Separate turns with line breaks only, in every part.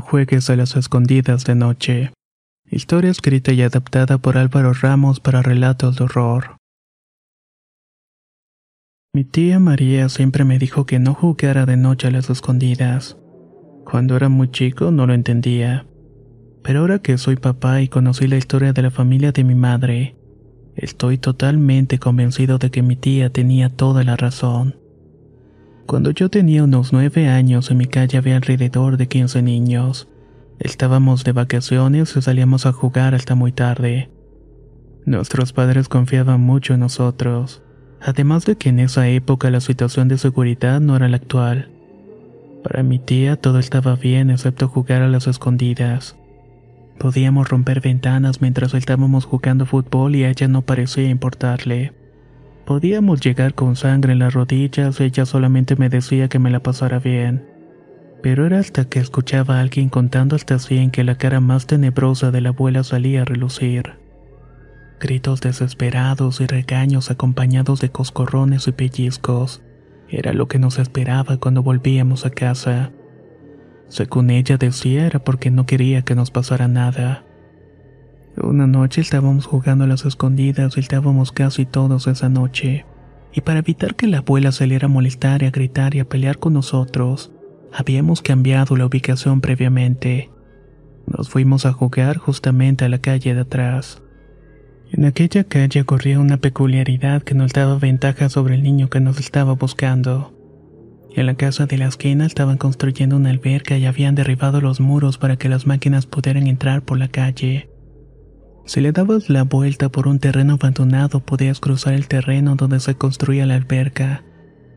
Juegues a las escondidas de noche. Historia escrita y adaptada por Álvaro Ramos para relatos de horror. Mi tía María siempre me dijo que no jugara de noche a las escondidas. Cuando era muy chico no lo entendía. Pero ahora que soy papá y conocí la historia de la familia de mi madre, estoy totalmente convencido de que mi tía tenía toda la razón. Cuando yo tenía unos nueve años en mi calle había alrededor de 15 niños. Estábamos de vacaciones y salíamos a jugar hasta muy tarde. Nuestros padres confiaban mucho en nosotros, además de que en esa época la situación de seguridad no era la actual. Para mi tía todo estaba bien excepto jugar a las escondidas. Podíamos romper ventanas mientras estábamos jugando fútbol y a ella no parecía importarle. Podíamos llegar con sangre en las rodillas ella solamente me decía que me la pasara bien. Pero era hasta que escuchaba a alguien contando hasta 100 que la cara más tenebrosa de la abuela salía a relucir. Gritos desesperados y regaños acompañados de coscorrones y pellizcos. Era lo que nos esperaba cuando volvíamos a casa. Según ella decía era porque no quería que nos pasara nada. Una noche estábamos jugando a las escondidas y estábamos casi todos esa noche. Y para evitar que la abuela saliera a molestar y a gritar y a pelear con nosotros, habíamos cambiado la ubicación previamente. Nos fuimos a jugar justamente a la calle de atrás. En aquella calle corría una peculiaridad que nos daba ventaja sobre el niño que nos estaba buscando. En la casa de la esquina estaban construyendo una alberca y habían derribado los muros para que las máquinas pudieran entrar por la calle. Si le dabas la vuelta por un terreno abandonado podías cruzar el terreno donde se construía la alberca,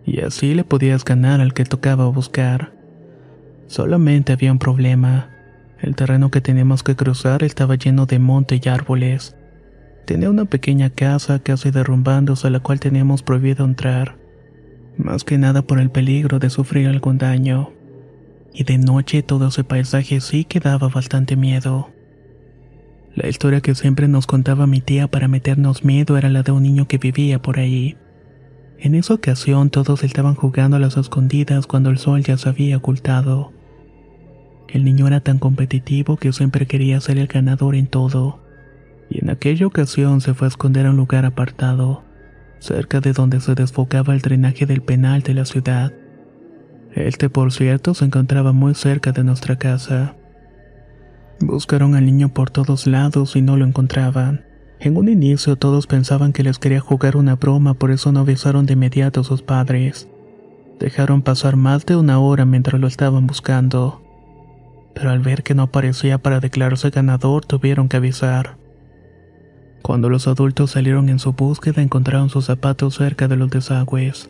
y así le podías ganar al que tocaba buscar. Solamente había un problema. El terreno que teníamos que cruzar estaba lleno de monte y árboles. Tenía una pequeña casa casi derrumbándose a la cual teníamos prohibido entrar, más que nada por el peligro de sufrir algún daño. Y de noche todo ese paisaje sí que daba bastante miedo. La historia que siempre nos contaba mi tía para meternos miedo era la de un niño que vivía por ahí. En esa ocasión todos estaban jugando a las escondidas cuando el sol ya se había ocultado. El niño era tan competitivo que siempre quería ser el ganador en todo, y en aquella ocasión se fue a esconder a un lugar apartado, cerca de donde se desfocaba el drenaje del penal de la ciudad. Este, por cierto, se encontraba muy cerca de nuestra casa. Buscaron al niño por todos lados y no lo encontraban. En un inicio todos pensaban que les quería jugar una broma, por eso no avisaron de inmediato a sus padres. Dejaron pasar más de una hora mientras lo estaban buscando. Pero al ver que no aparecía para declararse ganador, tuvieron que avisar. Cuando los adultos salieron en su búsqueda, encontraron sus zapatos cerca de los desagües.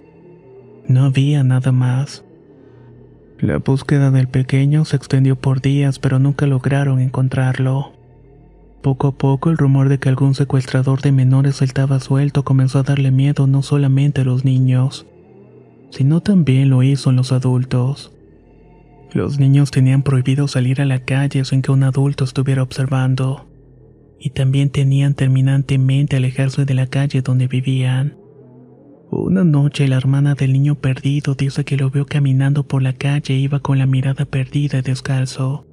No había nada más. La búsqueda del pequeño se extendió por días, pero nunca lograron encontrarlo. Poco a poco el rumor de que algún secuestrador de menores estaba suelto comenzó a darle miedo no solamente a los niños, sino también lo hizo en los adultos. Los niños tenían prohibido salir a la calle sin que un adulto estuviera observando, y también tenían terminantemente alejarse de la calle donde vivían. Una noche la hermana del niño perdido dice que lo vio caminando por la calle iba con la mirada perdida y descalzo.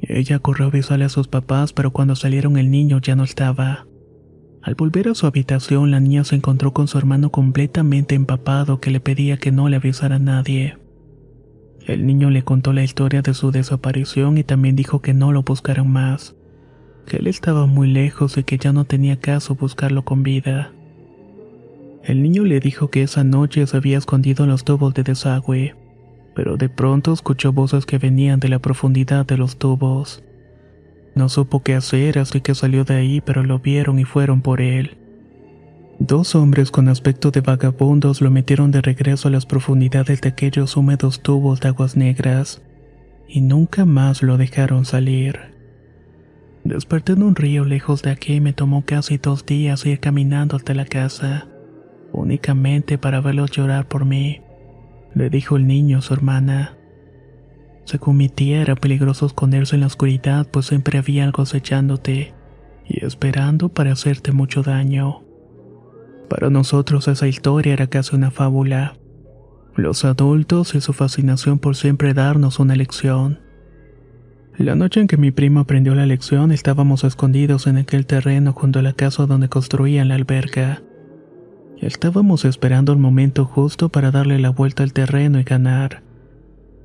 Ella corrió a avisarle a sus papás, pero cuando salieron el niño ya no estaba. Al volver a su habitación, la niña se encontró con su hermano completamente empapado que le pedía que no le avisara a nadie. El niño le contó la historia de su desaparición y también dijo que no lo buscaran más, que él estaba muy lejos y que ya no tenía caso buscarlo con vida. El niño le dijo que esa noche se había escondido en los tubos de desagüe, pero de pronto escuchó voces que venían de la profundidad de los tubos. No supo qué hacer, así que salió de ahí, pero lo vieron y fueron por él. Dos hombres con aspecto de vagabundos lo metieron de regreso a las profundidades de aquellos húmedos tubos de aguas negras, y nunca más lo dejaron salir. Desperté en un río lejos de aquí y me tomó casi dos días ir caminando hasta la casa únicamente para verlos llorar por mí, le dijo el niño a su hermana. Según mi tía era peligroso esconderse en la oscuridad pues siempre había algo acechándote y esperando para hacerte mucho daño. Para nosotros esa historia era casi una fábula. Los adultos y su fascinación por siempre darnos una lección. La noche en que mi primo aprendió la lección estábamos escondidos en aquel terreno junto a la casa donde construían la alberca. Estábamos esperando el momento justo para darle la vuelta al terreno y ganar.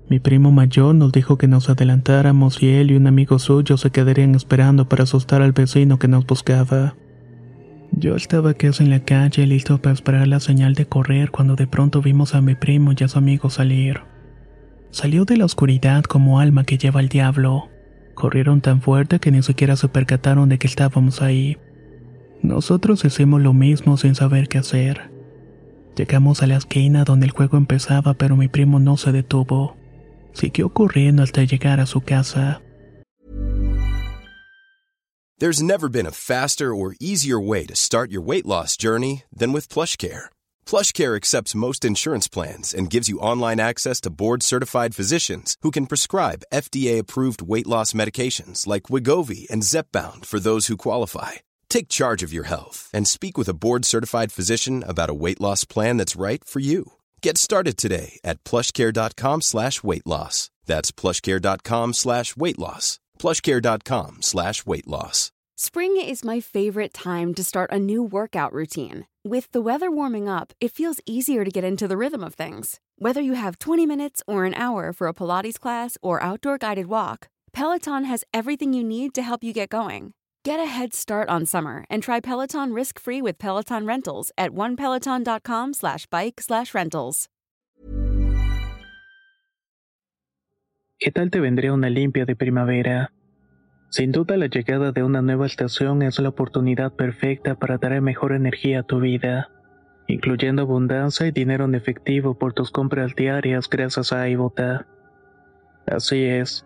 Mi primo mayor nos dijo que nos adelantáramos y él y un amigo suyo se quedarían esperando para asustar al vecino que nos buscaba. Yo estaba casi en la calle listo para esperar la señal de correr cuando de pronto vimos a mi primo y a su amigo salir. Salió de la oscuridad como alma que lleva el diablo. Corrieron tan fuerte que ni siquiera se percataron de que estábamos ahí. Nosotros hicimos lo mismo sin saber qué hacer. Llegamos a la esquina donde el juego empezaba, pero mi primo no se detuvo. Siguió corriendo hasta llegar a su casa.
There's never been a faster or easier way to start your weight loss journey than with PlushCare. PlushCare accepts most insurance plans and gives you online access to board-certified physicians who can prescribe FDA-approved weight loss medications like Wigovi and Zepbound for those who qualify. Take charge of your health and speak with a board certified physician about a weight loss plan that's right for you. Get started today at plushcare.com slash weight loss. That's plushcare.com slash weight loss. Plushcare.com slash weight loss.
Spring is my favorite time to start a new workout routine. With the weather warming up, it feels easier to get into the rhythm of things. Whether you have 20 minutes or an hour for a Pilates class or outdoor guided walk, Peloton has everything you need to help you get going. Get a head start on summer and try Peloton risk-free with Peloton Rentals at onepeloton.com slash bike slash rentals.
¿Qué tal te vendría una limpia de primavera? Sin duda la llegada de una nueva estación es la oportunidad perfecta para traer mejor energía a tu vida, incluyendo abundancia y dinero en efectivo por tus compras diarias gracias a iBota. Así es.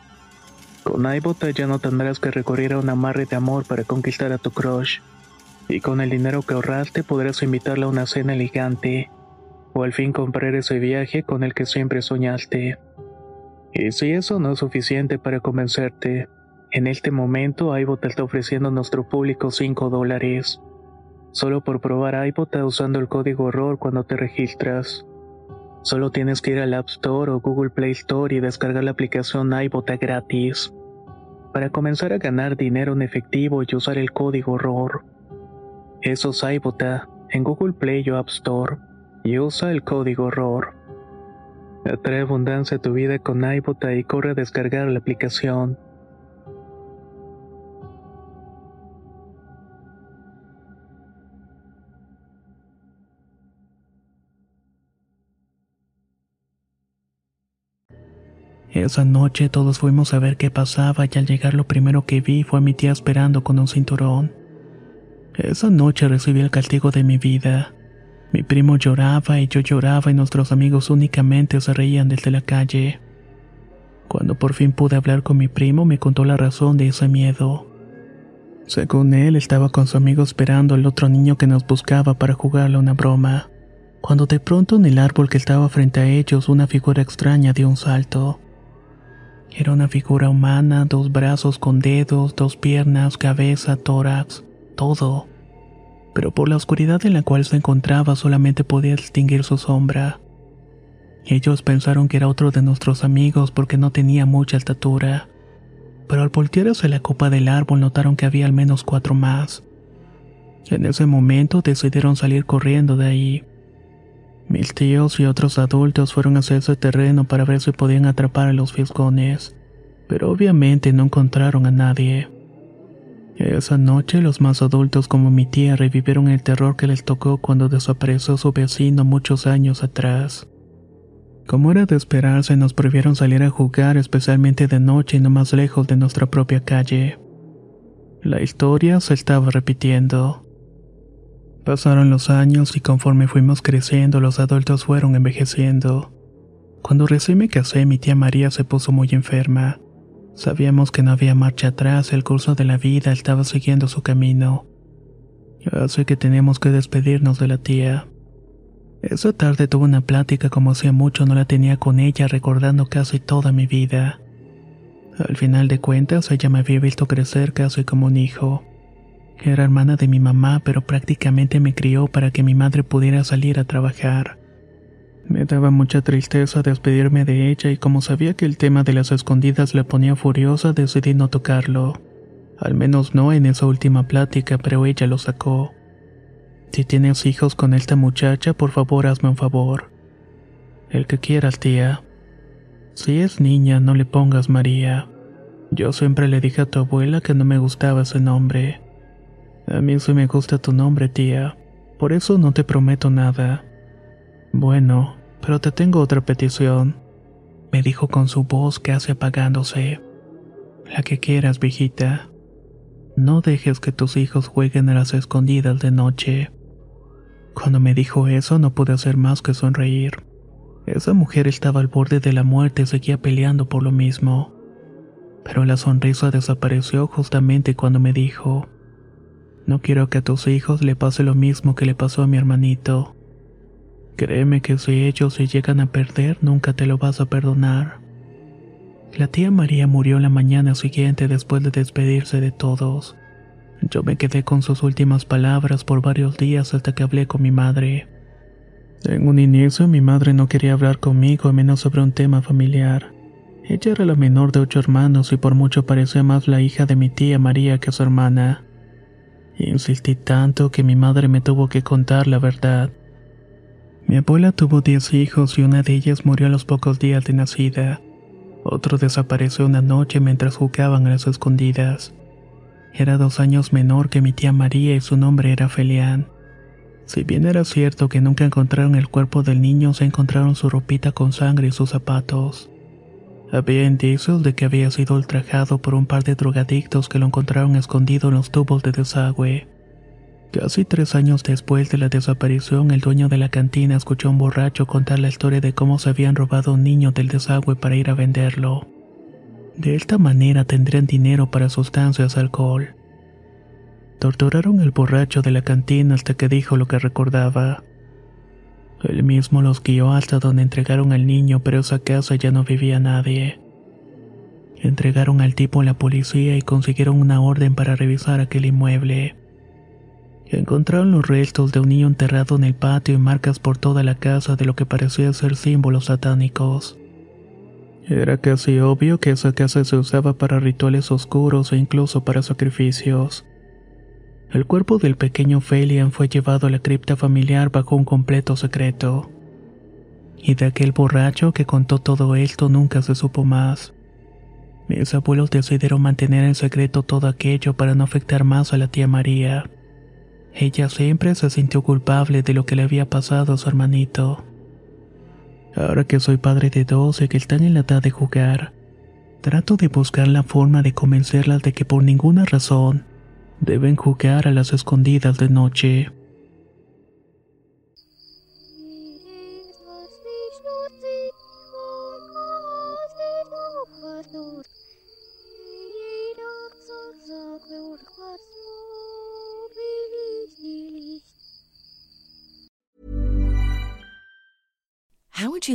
Con iBota ya no tendrás que recurrir a un amarre de amor para conquistar a tu crush. Y con el dinero que ahorraste podrás invitarla a una cena elegante. O al fin comprar ese viaje con el que siempre soñaste. Y si eso no es suficiente para convencerte, en este momento iBota está ofreciendo a nuestro público 5 dólares. Solo por probar iBota usando el código error cuando te registras. Solo tienes que ir al App Store o Google Play Store y descargar la aplicación iBota gratis. Para comenzar a ganar dinero en efectivo y usar el código ROR. Eso es iBota en Google Play o App Store y usa el código ROR. Atrae abundancia a tu vida con iBota y corre a descargar la aplicación. Esa noche todos fuimos a ver qué pasaba y al llegar lo primero que vi fue a mi tía esperando con un cinturón. Esa noche recibí el castigo de mi vida. Mi primo lloraba y yo lloraba y nuestros amigos únicamente se reían desde la calle. Cuando por fin pude hablar con mi primo me contó la razón de ese miedo. Según él estaba con su amigo esperando al otro niño que nos buscaba para jugarle una broma, cuando de pronto en el árbol que estaba frente a ellos una figura extraña dio un salto. Era una figura humana, dos brazos con dedos, dos piernas, cabeza, tórax, todo. pero por la oscuridad en la cual se encontraba solamente podía distinguir su sombra. Ellos pensaron que era otro de nuestros amigos porque no tenía mucha estatura, pero al voltear hacia la copa del árbol notaron que había al menos cuatro más. En ese momento decidieron salir corriendo de ahí. Mis tíos y otros adultos fueron hacia ese terreno para ver si podían atrapar a los fisgones, pero obviamente no encontraron a nadie. Esa noche los más adultos como mi tía revivieron el terror que les tocó cuando desapareció su vecino muchos años atrás. Como era de esperarse, nos prohibieron salir a jugar, especialmente de noche y no más lejos de nuestra propia calle. La historia se estaba repitiendo. Pasaron los años y conforme fuimos creciendo, los adultos fueron envejeciendo. Cuando recién me casé, mi tía María se puso muy enferma. Sabíamos que no había marcha atrás, el curso de la vida estaba siguiendo su camino. Así que teníamos que despedirnos de la tía. Esa tarde tuve una plática como hacía mucho no la tenía con ella recordando casi toda mi vida. Al final de cuentas ella me había visto crecer casi como un hijo. Era hermana de mi mamá pero prácticamente me crió para que mi madre pudiera salir a trabajar. Me daba mucha tristeza despedirme de ella y como sabía que el tema de las escondidas la ponía furiosa decidí no tocarlo. Al menos no en esa última plática, pero ella lo sacó. Si tienes hijos con esta muchacha, por favor hazme un favor. El que quieras, tía. Si es niña, no le pongas María. Yo siempre le dije a tu abuela que no me gustaba ese nombre. A mí sí me gusta tu nombre, tía. Por eso no te prometo nada. Bueno, pero te tengo otra petición, me dijo con su voz casi apagándose. La que quieras, viejita. No dejes que tus hijos jueguen a las escondidas de noche. Cuando me dijo eso no pude hacer más que sonreír. Esa mujer estaba al borde de la muerte y seguía peleando por lo mismo. Pero la sonrisa desapareció justamente cuando me dijo, no quiero que a tus hijos le pase lo mismo que le pasó a mi hermanito. Créeme que si ellos se llegan a perder, nunca te lo vas a perdonar. La tía María murió la mañana siguiente después de despedirse de todos. Yo me quedé con sus últimas palabras por varios días hasta que hablé con mi madre. En un inicio mi madre no quería hablar conmigo menos sobre un tema familiar. Ella era la menor de ocho hermanos y por mucho parecía más la hija de mi tía María que su hermana. Insistí tanto que mi madre me tuvo que contar la verdad. Mi abuela tuvo diez hijos y una de ellas murió a los pocos días de nacida. Otro desapareció una noche mientras jugaban a las escondidas. Era dos años menor que mi tía María y su nombre era Felián. Si bien era cierto que nunca encontraron el cuerpo del niño, se encontraron su ropita con sangre y sus zapatos. Había indicios de que había sido ultrajado por un par de drogadictos que lo encontraron escondido en los tubos de desagüe. Casi tres años después de la desaparición, el dueño de la cantina escuchó a un borracho contar la historia de cómo se habían robado un niño del desagüe para ir a venderlo. De esta manera tendrían dinero para sustancias alcohol. Torturaron al borracho de la cantina hasta que dijo lo que recordaba. Él mismo los guió hasta donde entregaron al niño, pero esa casa ya no vivía nadie. Entregaron al tipo a la policía y consiguieron una orden para revisar aquel inmueble. Encontraron los restos de un niño enterrado en el patio y marcas por toda la casa de lo que parecía ser símbolos satánicos. Era casi obvio que esa casa se usaba para rituales oscuros e incluso para sacrificios. El cuerpo del pequeño Felian fue llevado a la cripta familiar bajo un completo secreto. Y de aquel borracho que contó todo esto nunca se supo más. Mis abuelos decidieron mantener en secreto todo aquello para no afectar más a la tía María. Ella siempre se sintió culpable de lo que le había pasado a su hermanito. Ahora que soy padre de dos y que están en la edad de jugar, trato de buscar la forma de convencerlas de que por ninguna razón deben jugar a las escondidas de noche.